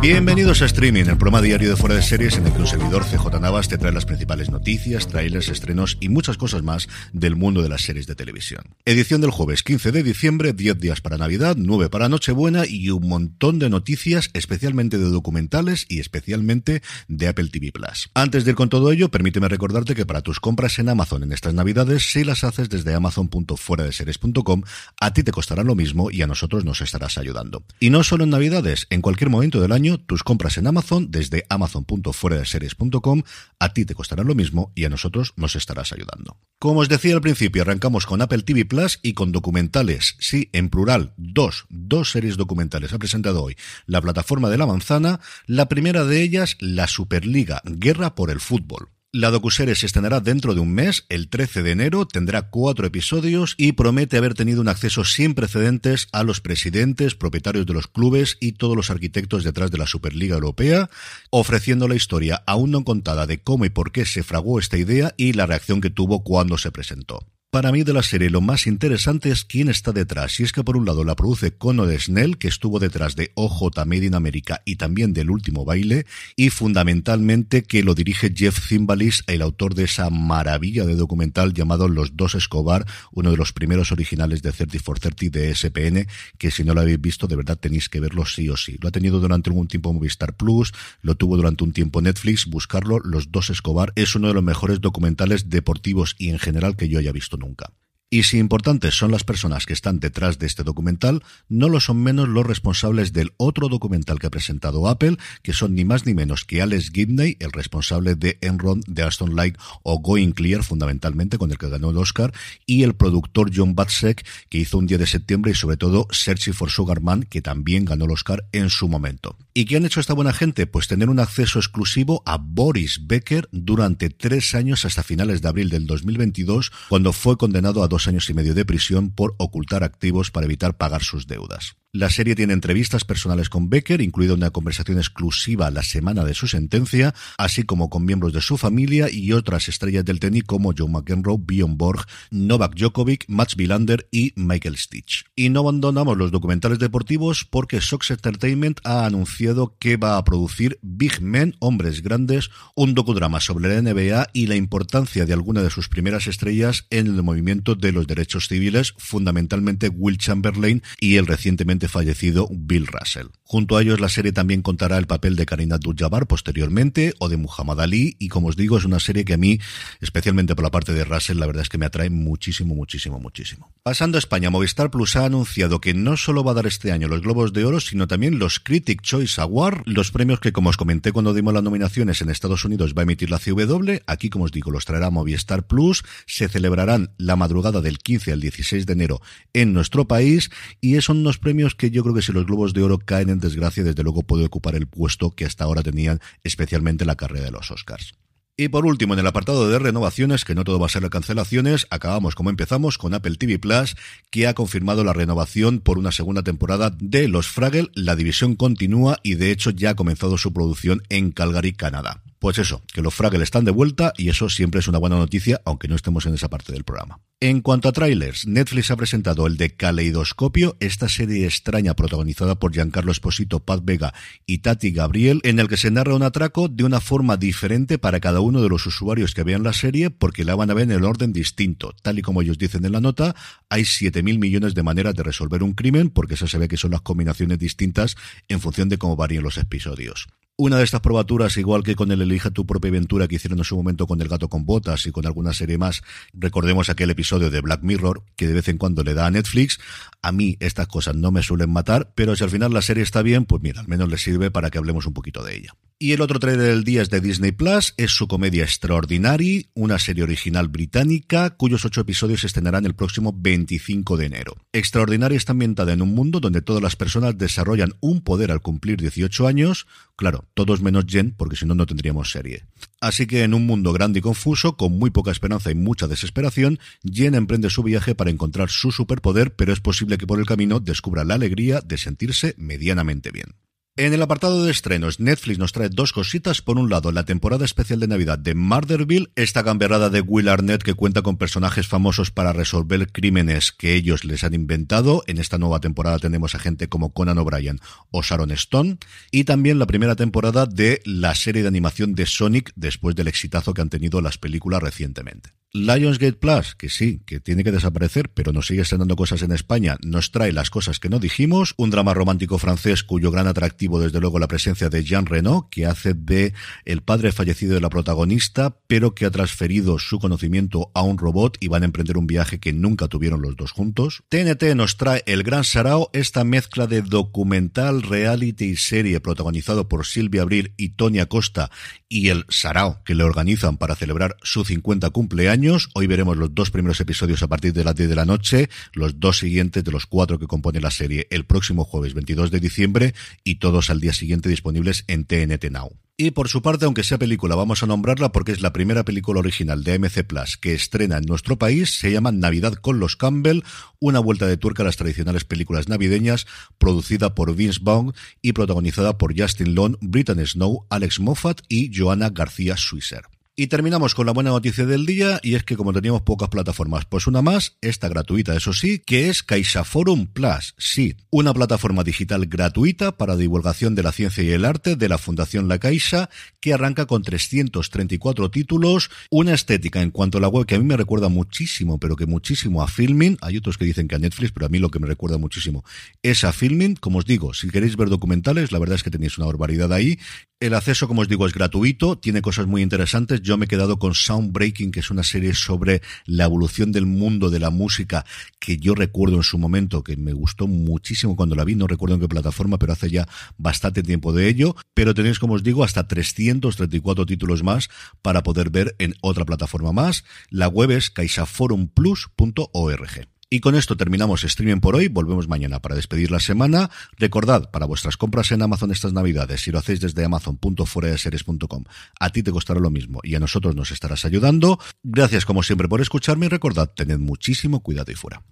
Bienvenidos a Streaming, el programa diario de fuera de series en el que un servidor CJ Navas te trae las principales noticias, trailers, estrenos y muchas cosas más del mundo de las series de televisión. Edición del jueves 15 de diciembre, 10 días para Navidad, 9 para Nochebuena y un montón de noticias, especialmente de documentales y especialmente de Apple TV Plus. Antes de ir con todo ello, permíteme recordarte que para tus compras en Amazon en estas Navidades, si las haces desde amazon.fueradeseries.com, a ti te costarán lo mismo y a nosotros nos estarás ayudando. Y no solo en Navidades, en cualquier momento del año tus compras en Amazon desde amazon.fueradeseries.com a ti te costarán lo mismo y a nosotros nos estarás ayudando. Como os decía al principio, arrancamos con Apple TV Plus y con documentales, sí, en plural, dos, dos series documentales ha presentado hoy la plataforma de la manzana, la primera de ellas, la Superliga, Guerra por el Fútbol. La docuserie se estrenará dentro de un mes, el 13 de enero, tendrá cuatro episodios y promete haber tenido un acceso sin precedentes a los presidentes, propietarios de los clubes y todos los arquitectos detrás de la Superliga Europea, ofreciendo la historia aún no contada de cómo y por qué se fraguó esta idea y la reacción que tuvo cuando se presentó. Para mí de la serie lo más interesante es quién está detrás. Y es que por un lado la produce Conor Snell, que estuvo detrás de OJ Made in America y también del último baile, y fundamentalmente que lo dirige Jeff Zimbalis, el autor de esa maravilla de documental llamado Los Dos Escobar, uno de los primeros originales de 30 for 30 de SPN, que si no lo habéis visto de verdad tenéis que verlo sí o sí. Lo ha tenido durante algún tiempo Movistar Plus, lo tuvo durante un tiempo Netflix, buscarlo, Los Dos Escobar es uno de los mejores documentales deportivos y en general que yo haya visto nunca. Y si importantes son las personas que están detrás de este documental, no lo son menos los responsables del otro documental que ha presentado Apple, que son ni más ni menos que Alex Gibney, el responsable de Enron, de Aston Light o Going Clear, fundamentalmente con el que ganó el Oscar, y el productor John Batsek, que hizo un día de septiembre, y sobre todo Searching for Sugar Man, que también ganó el Oscar en su momento. ¿Y qué han hecho esta buena gente? Pues tener un acceso exclusivo a Boris Becker durante tres años hasta finales de abril del 2022, cuando fue condenado a dos años y medio de prisión por ocultar activos para evitar pagar sus deudas. La serie tiene entrevistas personales con Becker, incluida una conversación exclusiva la semana de su sentencia, así como con miembros de su familia y otras estrellas del tenis como Joe McEnroe, Bjorn Borg, Novak Djokovic, Mats Wilander y Michael Stitch. Y no abandonamos los documentales deportivos porque Sox Entertainment ha anunciado que va a producir Big Men, Hombres Grandes, un docudrama sobre la NBA y la importancia de alguna de sus primeras estrellas en el movimiento de los derechos civiles, fundamentalmente Will Chamberlain y el recientemente fallecido Bill Russell. Junto a ellos la serie también contará el papel de Karina Abdul-Jabbar posteriormente o de Muhammad Ali y como os digo es una serie que a mí, especialmente por la parte de Russell, la verdad es que me atrae muchísimo, muchísimo, muchísimo. Pasando a España, Movistar Plus ha anunciado que no solo va a dar este año los Globos de Oro, sino también los Critic Choice Award, los premios que como os comenté cuando dimos las nominaciones en Estados Unidos va a emitir la CW, aquí como os digo los traerá Movistar Plus, se celebrarán la madrugada del 15 al 16 de enero en nuestro país y son unos premios que yo creo que si los Globos de Oro caen en desgracia, desde luego puede ocupar el puesto que hasta ahora tenían, especialmente la carrera de los Oscars. Y por último, en el apartado de renovaciones, que no todo va a ser cancelaciones, acabamos como empezamos con Apple TV Plus, que ha confirmado la renovación por una segunda temporada de Los Fraggle. La división continúa y de hecho ya ha comenzado su producción en Calgary, Canadá. Pues eso, que los Fraggle están de vuelta y eso siempre es una buena noticia, aunque no estemos en esa parte del programa. En cuanto a trailers, Netflix ha presentado el de Caleidoscopio, esta serie extraña protagonizada por Giancarlo Esposito, Paz Vega y Tati Gabriel, en el que se narra un atraco de una forma diferente para cada uno de los usuarios que vean la serie, porque la van a ver en el orden distinto. Tal y como ellos dicen en la nota, hay 7.000 millones de maneras de resolver un crimen, porque eso se ve que son las combinaciones distintas en función de cómo varían los episodios. Una de estas probaturas, igual que con el Elige tu propia aventura que hicieron en su momento con El gato con botas y con alguna serie más, recordemos aquel episodio de Black Mirror que de vez en cuando le da a Netflix. A mí estas cosas no me suelen matar, pero si al final la serie está bien, pues mira, al menos le sirve para que hablemos un poquito de ella. Y el otro trailer del día es de Disney Plus, es su comedia Extraordinary, una serie original británica cuyos ocho episodios se estrenarán el próximo 25 de enero. Extraordinary está ambientada en un mundo donde todas las personas desarrollan un poder al cumplir 18 años, claro, todos menos Jen, porque si no, no tendríamos serie. Así que en un mundo grande y confuso, con muy poca esperanza y mucha desesperación, Jen emprende su viaje para encontrar su superpoder, pero es posible que por el camino descubra la alegría de sentirse medianamente bien. En el apartado de estrenos, Netflix nos trae dos cositas. Por un lado, la temporada especial de Navidad de Murderville, esta gamberrada de Will Arnett que cuenta con personajes famosos para resolver crímenes que ellos les han inventado. En esta nueva temporada tenemos a gente como Conan O'Brien o Sharon Stone. Y también la primera temporada de la serie de animación de Sonic después del exitazo que han tenido las películas recientemente. Lionsgate Plus, que sí, que tiene que desaparecer, pero nos sigue estrenando cosas en España, nos trae las cosas que no dijimos, un drama romántico francés cuyo gran atractivo desde luego la presencia de Jean Reno, que hace de el padre fallecido de la protagonista, pero que ha transferido su conocimiento a un robot y van a emprender un viaje que nunca tuvieron los dos juntos. TNT nos trae El Gran Sarao, esta mezcla de documental, reality y serie protagonizado por Silvia Abril y Tonia Costa y el Sarao que le organizan para celebrar su 50 cumpleaños. Hoy veremos los dos primeros episodios a partir de las 10 de la noche, los dos siguientes de los cuatro que compone la serie el próximo jueves 22 de diciembre y todos al día siguiente disponibles en TNT Now. Y por su parte, aunque sea película, vamos a nombrarla porque es la primera película original de AMC Plus que estrena en nuestro país. Se llama Navidad con los Campbell, una vuelta de tuerca a las tradicionales películas navideñas, producida por Vince Vaughn y protagonizada por Justin Long, Britney Snow, Alex Moffat y Joanna García Swisser. Y terminamos con la buena noticia del día, y es que como teníamos pocas plataformas, pues una más, esta gratuita, eso sí, que es CaixaForum Plus. Sí, una plataforma digital gratuita para divulgación de la ciencia y el arte de la Fundación La Caixa, que arranca con 334 títulos, una estética en cuanto a la web que a mí me recuerda muchísimo, pero que muchísimo a Filming. Hay otros que dicen que a Netflix, pero a mí lo que me recuerda muchísimo es a Filming. Como os digo, si queréis ver documentales, la verdad es que tenéis una barbaridad ahí. El acceso, como os digo, es gratuito, tiene cosas muy interesantes. Yo me he quedado con Soundbreaking, que es una serie sobre la evolución del mundo de la música que yo recuerdo en su momento, que me gustó muchísimo cuando la vi, no recuerdo en qué plataforma, pero hace ya bastante tiempo de ello. Pero tenéis, como os digo, hasta 334 títulos más para poder ver en otra plataforma más. La web es caixaforumplus.org. Y con esto terminamos streaming por hoy. Volvemos mañana para despedir la semana. Recordad, para vuestras compras en Amazon estas navidades, si lo hacéis desde amazon.fueradeseries.com, a ti te costará lo mismo y a nosotros nos estarás ayudando. Gracias como siempre por escucharme y recordad, tened muchísimo cuidado y fuera.